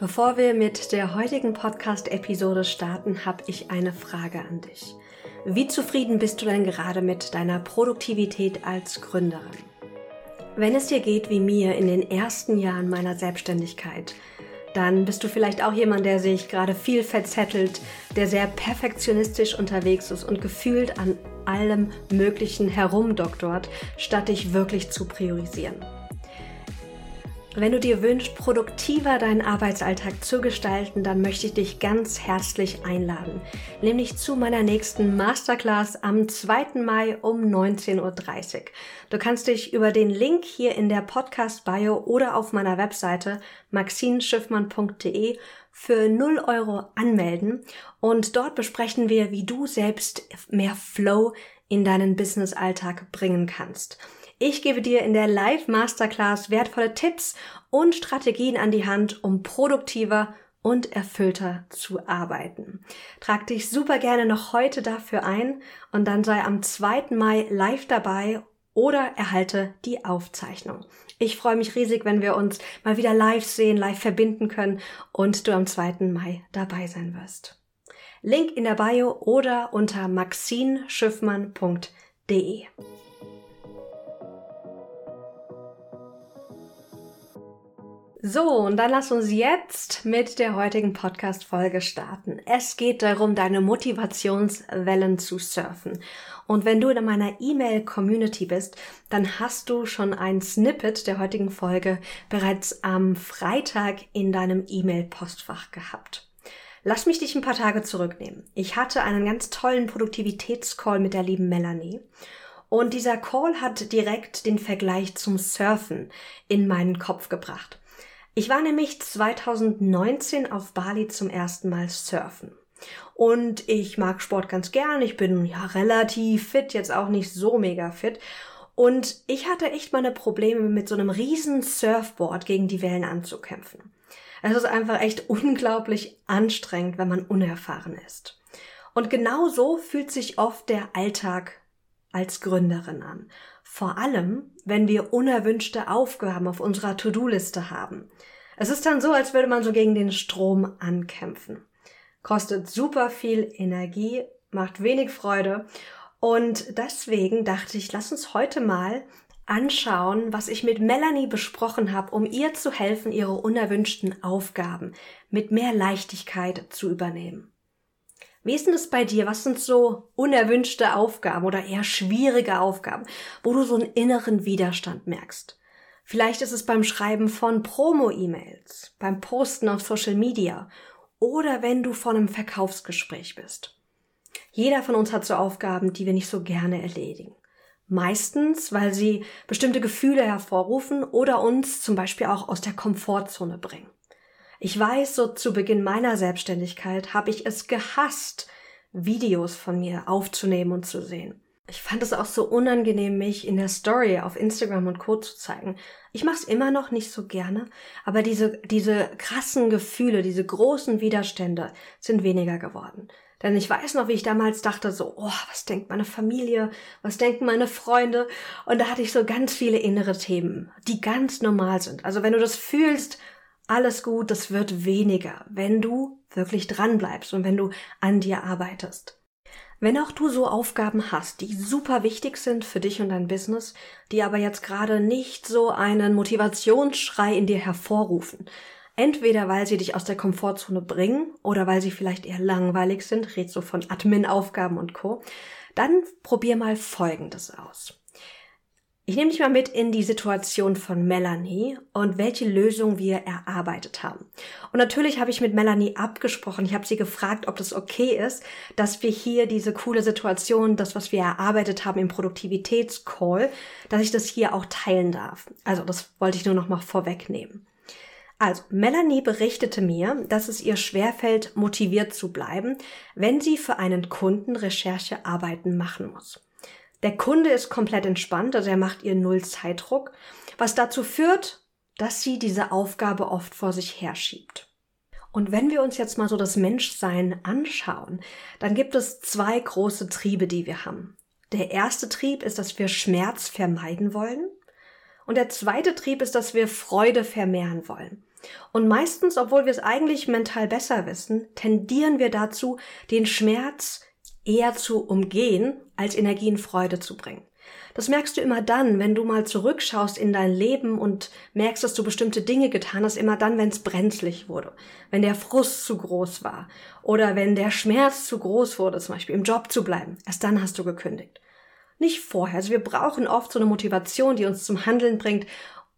Bevor wir mit der heutigen Podcast-Episode starten, habe ich eine Frage an dich. Wie zufrieden bist du denn gerade mit deiner Produktivität als Gründerin? Wenn es dir geht wie mir in den ersten Jahren meiner Selbstständigkeit, dann bist du vielleicht auch jemand, der sich gerade viel verzettelt, der sehr perfektionistisch unterwegs ist und gefühlt an allem Möglichen herumdoktort, statt dich wirklich zu priorisieren. Wenn du dir wünschst, produktiver deinen Arbeitsalltag zu gestalten, dann möchte ich dich ganz herzlich einladen, nämlich zu meiner nächsten Masterclass am 2. Mai um 19.30 Uhr. Du kannst dich über den Link hier in der Podcast-Bio oder auf meiner Webseite maxinschiffmann.de für 0 Euro anmelden und dort besprechen wir, wie du selbst mehr Flow in deinen Business-Alltag bringen kannst. Ich gebe dir in der Live Masterclass wertvolle Tipps und Strategien an die Hand, um produktiver und erfüllter zu arbeiten. Trag dich super gerne noch heute dafür ein und dann sei am 2. Mai live dabei oder erhalte die Aufzeichnung. Ich freue mich riesig, wenn wir uns mal wieder live sehen, live verbinden können und du am 2. Mai dabei sein wirst. Link in der Bio oder unter maxinschiffmann.de. So, und dann lass uns jetzt mit der heutigen Podcast-Folge starten. Es geht darum, deine Motivationswellen zu surfen. Und wenn du in meiner E-Mail-Community bist, dann hast du schon ein Snippet der heutigen Folge bereits am Freitag in deinem E-Mail-Postfach gehabt. Lass mich dich ein paar Tage zurücknehmen. Ich hatte einen ganz tollen Produktivitätscall mit der lieben Melanie. Und dieser Call hat direkt den Vergleich zum Surfen in meinen Kopf gebracht. Ich war nämlich 2019 auf Bali zum ersten Mal surfen. Und ich mag Sport ganz gern. Ich bin ja relativ fit, jetzt auch nicht so mega fit. Und ich hatte echt meine Probleme mit so einem riesen Surfboard gegen die Wellen anzukämpfen. Es ist einfach echt unglaublich anstrengend, wenn man unerfahren ist. Und genau so fühlt sich oft der Alltag als Gründerin an. Vor allem, wenn wir unerwünschte Aufgaben auf unserer To-Do-Liste haben. Es ist dann so, als würde man so gegen den Strom ankämpfen. Kostet super viel Energie, macht wenig Freude und deswegen dachte ich, lass uns heute mal anschauen, was ich mit Melanie besprochen habe, um ihr zu helfen, ihre unerwünschten Aufgaben mit mehr Leichtigkeit zu übernehmen. Wie ist denn das bei dir? Was sind so unerwünschte Aufgaben oder eher schwierige Aufgaben, wo du so einen inneren Widerstand merkst? Vielleicht ist es beim Schreiben von Promo-E-Mails, beim Posten auf Social Media oder wenn du vor einem Verkaufsgespräch bist. Jeder von uns hat so Aufgaben, die wir nicht so gerne erledigen. Meistens, weil sie bestimmte Gefühle hervorrufen oder uns zum Beispiel auch aus der Komfortzone bringen. Ich weiß, so zu Beginn meiner Selbstständigkeit habe ich es gehasst, Videos von mir aufzunehmen und zu sehen. Ich fand es auch so unangenehm, mich in der Story auf Instagram und Co. zu zeigen. Ich mache es immer noch nicht so gerne, aber diese, diese krassen Gefühle, diese großen Widerstände sind weniger geworden. Denn ich weiß noch, wie ich damals dachte, so, oh, was denkt meine Familie, was denken meine Freunde? Und da hatte ich so ganz viele innere Themen, die ganz normal sind. Also wenn du das fühlst, alles gut, das wird weniger, wenn du wirklich dran bleibst und wenn du an dir arbeitest. Wenn auch du so Aufgaben hast, die super wichtig sind für dich und dein Business, die aber jetzt gerade nicht so einen Motivationsschrei in dir hervorrufen, entweder weil sie dich aus der Komfortzone bringen oder weil sie vielleicht eher langweilig sind, red so von Admin-Aufgaben und Co., dann probier mal Folgendes aus. Ich nehme dich mal mit in die Situation von Melanie und welche Lösung wir erarbeitet haben. Und natürlich habe ich mit Melanie abgesprochen. Ich habe sie gefragt, ob das okay ist, dass wir hier diese coole Situation, das, was wir erarbeitet haben im Produktivitätscall, dass ich das hier auch teilen darf. Also das wollte ich nur noch mal vorwegnehmen. Also, Melanie berichtete mir, dass es ihr schwerfällt, motiviert zu bleiben, wenn sie für einen Kunden Recherchearbeiten machen muss. Der Kunde ist komplett entspannt, also er macht ihr null Zeitdruck, was dazu führt, dass sie diese Aufgabe oft vor sich herschiebt. Und wenn wir uns jetzt mal so das Menschsein anschauen, dann gibt es zwei große Triebe, die wir haben. Der erste Trieb ist, dass wir Schmerz vermeiden wollen. Und der zweite Trieb ist, dass wir Freude vermehren wollen. Und meistens, obwohl wir es eigentlich mental besser wissen, tendieren wir dazu, den Schmerz eher zu umgehen, als Energie in Freude zu bringen. Das merkst du immer dann, wenn du mal zurückschaust in dein Leben und merkst, dass du bestimmte Dinge getan hast, immer dann, wenn es brenzlig wurde, wenn der Frust zu groß war oder wenn der Schmerz zu groß wurde, zum Beispiel im Job zu bleiben. Erst dann hast du gekündigt. Nicht vorher. Also wir brauchen oft so eine Motivation, die uns zum Handeln bringt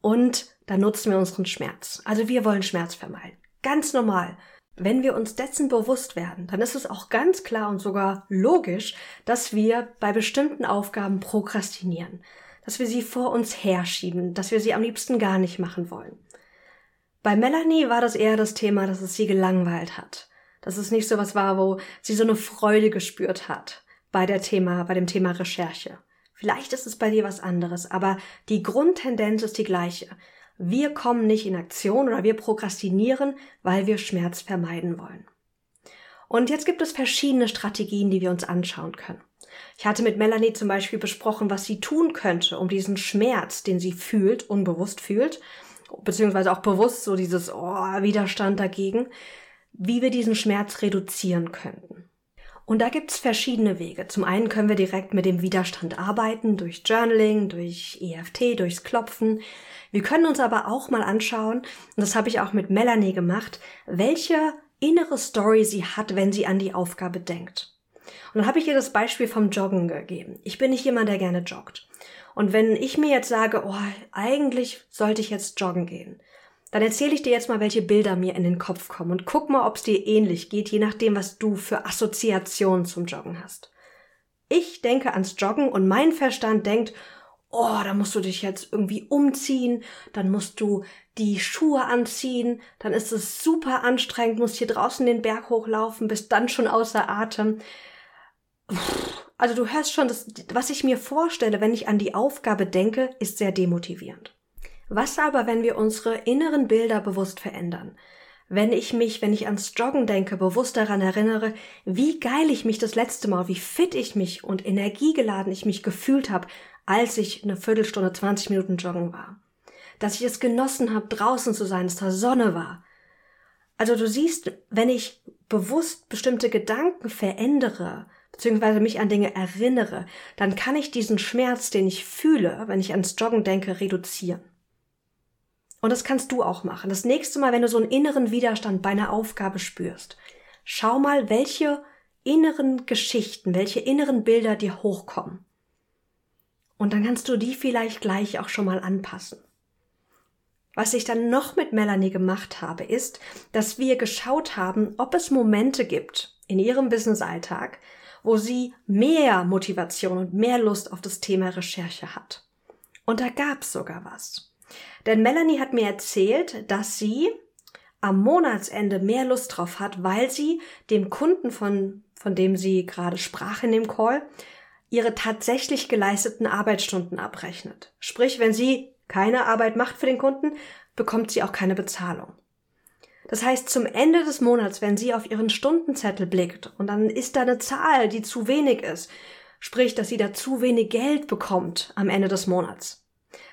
und dann nutzen wir unseren Schmerz. Also wir wollen Schmerz vermeiden. Ganz normal. Wenn wir uns dessen bewusst werden, dann ist es auch ganz klar und sogar logisch, dass wir bei bestimmten Aufgaben prokrastinieren, dass wir sie vor uns herschieben, dass wir sie am liebsten gar nicht machen wollen. Bei Melanie war das eher das Thema, dass es sie gelangweilt hat, dass es nicht so was war, wo sie so eine Freude gespürt hat bei der Thema, bei dem Thema Recherche. Vielleicht ist es bei dir was anderes, aber die Grundtendenz ist die gleiche. Wir kommen nicht in Aktion oder wir prokrastinieren, weil wir Schmerz vermeiden wollen. Und jetzt gibt es verschiedene Strategien, die wir uns anschauen können. Ich hatte mit Melanie zum Beispiel besprochen, was sie tun könnte, um diesen Schmerz, den sie fühlt, unbewusst fühlt, beziehungsweise auch bewusst so dieses oh, Widerstand dagegen, wie wir diesen Schmerz reduzieren könnten. Und da gibt es verschiedene Wege. Zum einen können wir direkt mit dem Widerstand arbeiten, durch Journaling, durch EFT, durchs Klopfen. Wir können uns aber auch mal anschauen, und das habe ich auch mit Melanie gemacht, welche innere Story sie hat, wenn sie an die Aufgabe denkt. Und dann habe ich ihr das Beispiel vom Joggen gegeben. Ich bin nicht jemand, der gerne joggt. Und wenn ich mir jetzt sage, oh, eigentlich sollte ich jetzt joggen gehen, dann erzähle ich dir jetzt mal, welche Bilder mir in den Kopf kommen und guck mal, ob es dir ähnlich geht, je nachdem, was du für Assoziationen zum Joggen hast. Ich denke ans Joggen und mein Verstand denkt, oh, da musst du dich jetzt irgendwie umziehen, dann musst du die Schuhe anziehen, dann ist es super anstrengend, musst hier draußen den Berg hochlaufen, bist dann schon außer Atem. Also du hörst schon, das, was ich mir vorstelle, wenn ich an die Aufgabe denke, ist sehr demotivierend. Was aber, wenn wir unsere inneren Bilder bewusst verändern? Wenn ich mich, wenn ich ans Joggen denke, bewusst daran erinnere, wie geil ich mich das letzte Mal, wie fit ich mich und energiegeladen ich mich gefühlt habe, als ich eine Viertelstunde, 20 Minuten joggen war. Dass ich es genossen habe, draußen zu sein, dass da Sonne war. Also du siehst, wenn ich bewusst bestimmte Gedanken verändere, beziehungsweise mich an Dinge erinnere, dann kann ich diesen Schmerz, den ich fühle, wenn ich ans Joggen denke, reduzieren. Und das kannst du auch machen. Das nächste Mal, wenn du so einen inneren Widerstand bei einer Aufgabe spürst, schau mal, welche inneren Geschichten, welche inneren Bilder dir hochkommen. Und dann kannst du die vielleicht gleich auch schon mal anpassen. Was ich dann noch mit Melanie gemacht habe, ist, dass wir geschaut haben, ob es Momente gibt in ihrem Business-Alltag, wo sie mehr Motivation und mehr Lust auf das Thema Recherche hat. Und da gab es sogar was. Denn Melanie hat mir erzählt, dass sie am Monatsende mehr Lust drauf hat, weil sie dem Kunden, von, von dem sie gerade sprach in dem Call, ihre tatsächlich geleisteten Arbeitsstunden abrechnet. Sprich, wenn sie keine Arbeit macht für den Kunden, bekommt sie auch keine Bezahlung. Das heißt, zum Ende des Monats, wenn sie auf ihren Stundenzettel blickt und dann ist da eine Zahl, die zu wenig ist, sprich, dass sie da zu wenig Geld bekommt am Ende des Monats,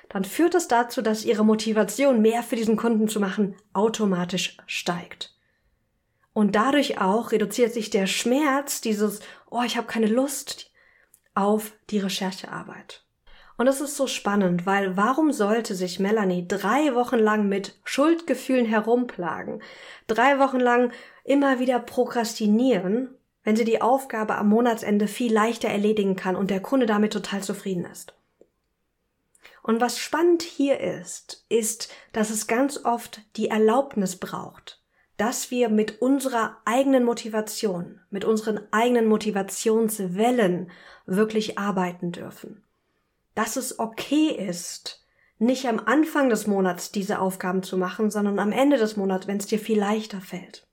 dann führt es dazu, dass ihre Motivation, mehr für diesen Kunden zu machen, automatisch steigt. Und dadurch auch reduziert sich der Schmerz, dieses, oh, ich habe keine Lust, auf die Recherchearbeit. Und das ist so spannend, weil warum sollte sich Melanie drei Wochen lang mit Schuldgefühlen herumplagen, drei Wochen lang immer wieder prokrastinieren, wenn sie die Aufgabe am Monatsende viel leichter erledigen kann und der Kunde damit total zufrieden ist? Und was spannend hier ist, ist, dass es ganz oft die Erlaubnis braucht, dass wir mit unserer eigenen Motivation, mit unseren eigenen Motivationswellen wirklich arbeiten dürfen. Dass es okay ist, nicht am Anfang des Monats diese Aufgaben zu machen, sondern am Ende des Monats, wenn es dir viel leichter fällt.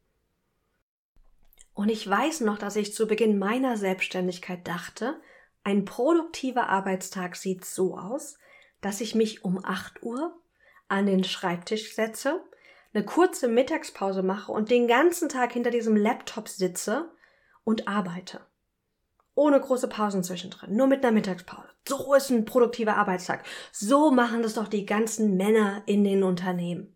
Und ich weiß noch, dass ich zu Beginn meiner Selbstständigkeit dachte, ein produktiver Arbeitstag sieht so aus, dass ich mich um 8 Uhr an den Schreibtisch setze, eine kurze Mittagspause mache und den ganzen Tag hinter diesem Laptop sitze und arbeite. Ohne große Pausen zwischendrin, nur mit einer Mittagspause. So ist ein produktiver Arbeitstag. So machen das doch die ganzen Männer in den Unternehmen.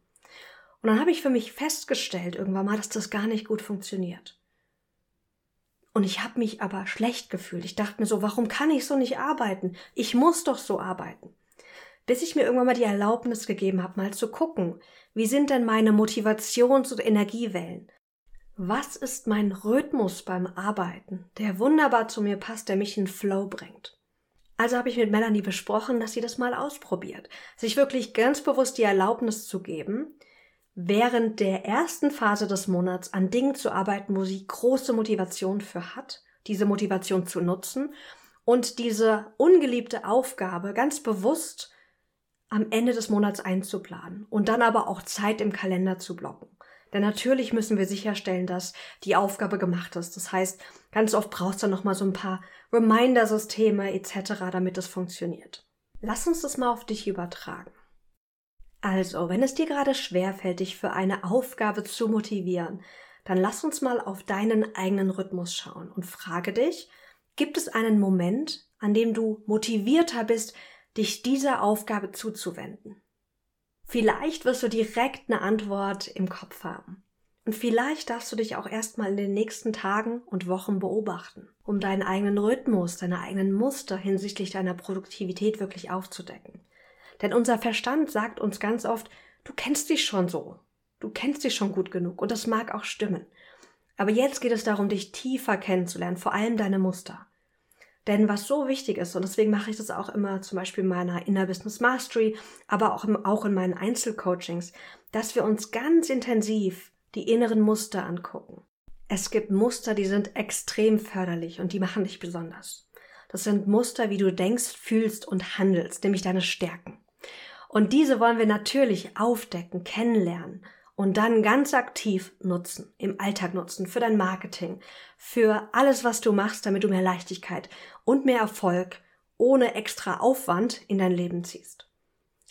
Und dann habe ich für mich festgestellt irgendwann mal, dass das gar nicht gut funktioniert. Und ich habe mich aber schlecht gefühlt. Ich dachte mir so, warum kann ich so nicht arbeiten? Ich muss doch so arbeiten. Bis ich mir irgendwann mal die Erlaubnis gegeben habe, mal zu gucken, wie sind denn meine Motivations- und Energiewellen? Was ist mein Rhythmus beim Arbeiten, der wunderbar zu mir passt, der mich in Flow bringt? Also habe ich mit Melanie besprochen, dass sie das mal ausprobiert, sich wirklich ganz bewusst die Erlaubnis zu geben, während der ersten Phase des Monats an Dingen zu arbeiten, wo sie große Motivation für hat, diese Motivation zu nutzen und diese ungeliebte Aufgabe ganz bewusst am Ende des Monats einzuplanen und dann aber auch Zeit im Kalender zu blocken. Denn natürlich müssen wir sicherstellen, dass die Aufgabe gemacht ist. Das heißt, ganz oft brauchst du noch mal so ein paar Reminder-Systeme etc., damit es funktioniert. Lass uns das mal auf dich übertragen. Also, wenn es dir gerade schwerfällt, dich für eine Aufgabe zu motivieren, dann lass uns mal auf deinen eigenen Rhythmus schauen und frage dich, gibt es einen Moment, an dem du motivierter bist, dich dieser Aufgabe zuzuwenden? Vielleicht wirst du direkt eine Antwort im Kopf haben. Und vielleicht darfst du dich auch erstmal in den nächsten Tagen und Wochen beobachten, um deinen eigenen Rhythmus, deine eigenen Muster hinsichtlich deiner Produktivität wirklich aufzudecken. Denn unser Verstand sagt uns ganz oft, du kennst dich schon so, du kennst dich schon gut genug und das mag auch stimmen. Aber jetzt geht es darum, dich tiefer kennenzulernen, vor allem deine Muster. Denn was so wichtig ist, und deswegen mache ich das auch immer zum Beispiel in meiner Inner Business Mastery, aber auch, im, auch in meinen Einzelcoachings, dass wir uns ganz intensiv die inneren Muster angucken. Es gibt Muster, die sind extrem förderlich und die machen dich besonders. Das sind Muster, wie du denkst, fühlst und handelst, nämlich deine Stärken. Und diese wollen wir natürlich aufdecken, kennenlernen und dann ganz aktiv nutzen, im Alltag nutzen, für dein Marketing, für alles, was du machst, damit du mehr Leichtigkeit und mehr Erfolg ohne extra Aufwand in dein Leben ziehst.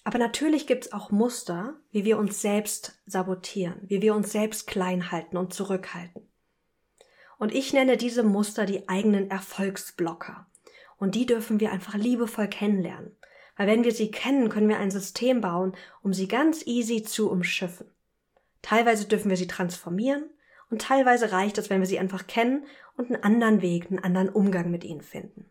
Aber natürlich gibt's auch Muster, wie wir uns selbst sabotieren, wie wir uns selbst klein halten und zurückhalten. Und ich nenne diese Muster die eigenen Erfolgsblocker. Und die dürfen wir einfach liebevoll kennenlernen. Weil wenn wir sie kennen, können wir ein System bauen, um sie ganz easy zu umschiffen. Teilweise dürfen wir sie transformieren und teilweise reicht es, wenn wir sie einfach kennen und einen anderen Weg, einen anderen Umgang mit ihnen finden.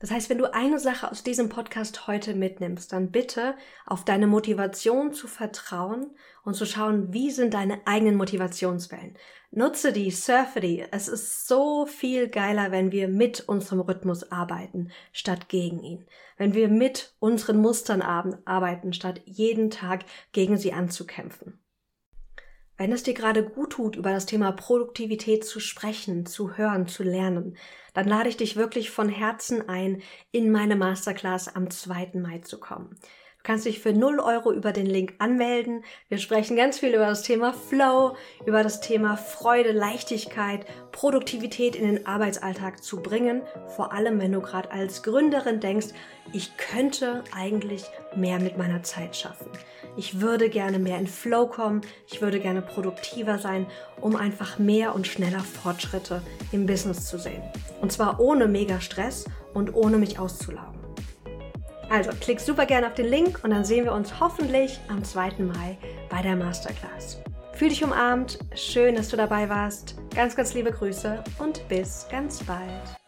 Das heißt, wenn du eine Sache aus diesem Podcast heute mitnimmst, dann bitte auf deine Motivation zu vertrauen und zu schauen, wie sind deine eigenen Motivationswellen. Nutze die, surfe die. Es ist so viel geiler, wenn wir mit unserem Rhythmus arbeiten, statt gegen ihn. Wenn wir mit unseren Mustern arbeiten, statt jeden Tag gegen sie anzukämpfen. Wenn es dir gerade gut tut, über das Thema Produktivität zu sprechen, zu hören, zu lernen, dann lade ich dich wirklich von Herzen ein, in meine Masterclass am 2. Mai zu kommen. Du kannst dich für 0 Euro über den Link anmelden. Wir sprechen ganz viel über das Thema Flow, über das Thema Freude, Leichtigkeit, Produktivität in den Arbeitsalltag zu bringen. Vor allem, wenn du gerade als Gründerin denkst, ich könnte eigentlich mehr mit meiner Zeit schaffen. Ich würde gerne mehr in Flow kommen. Ich würde gerne produktiver sein, um einfach mehr und schneller Fortschritte im Business zu sehen. Und zwar ohne mega Stress und ohne mich auszulaugen. Also klick super gerne auf den Link und dann sehen wir uns hoffentlich am 2. Mai bei der Masterclass. Fühl dich umarmt, schön, dass du dabei warst. Ganz, ganz liebe Grüße und bis ganz bald.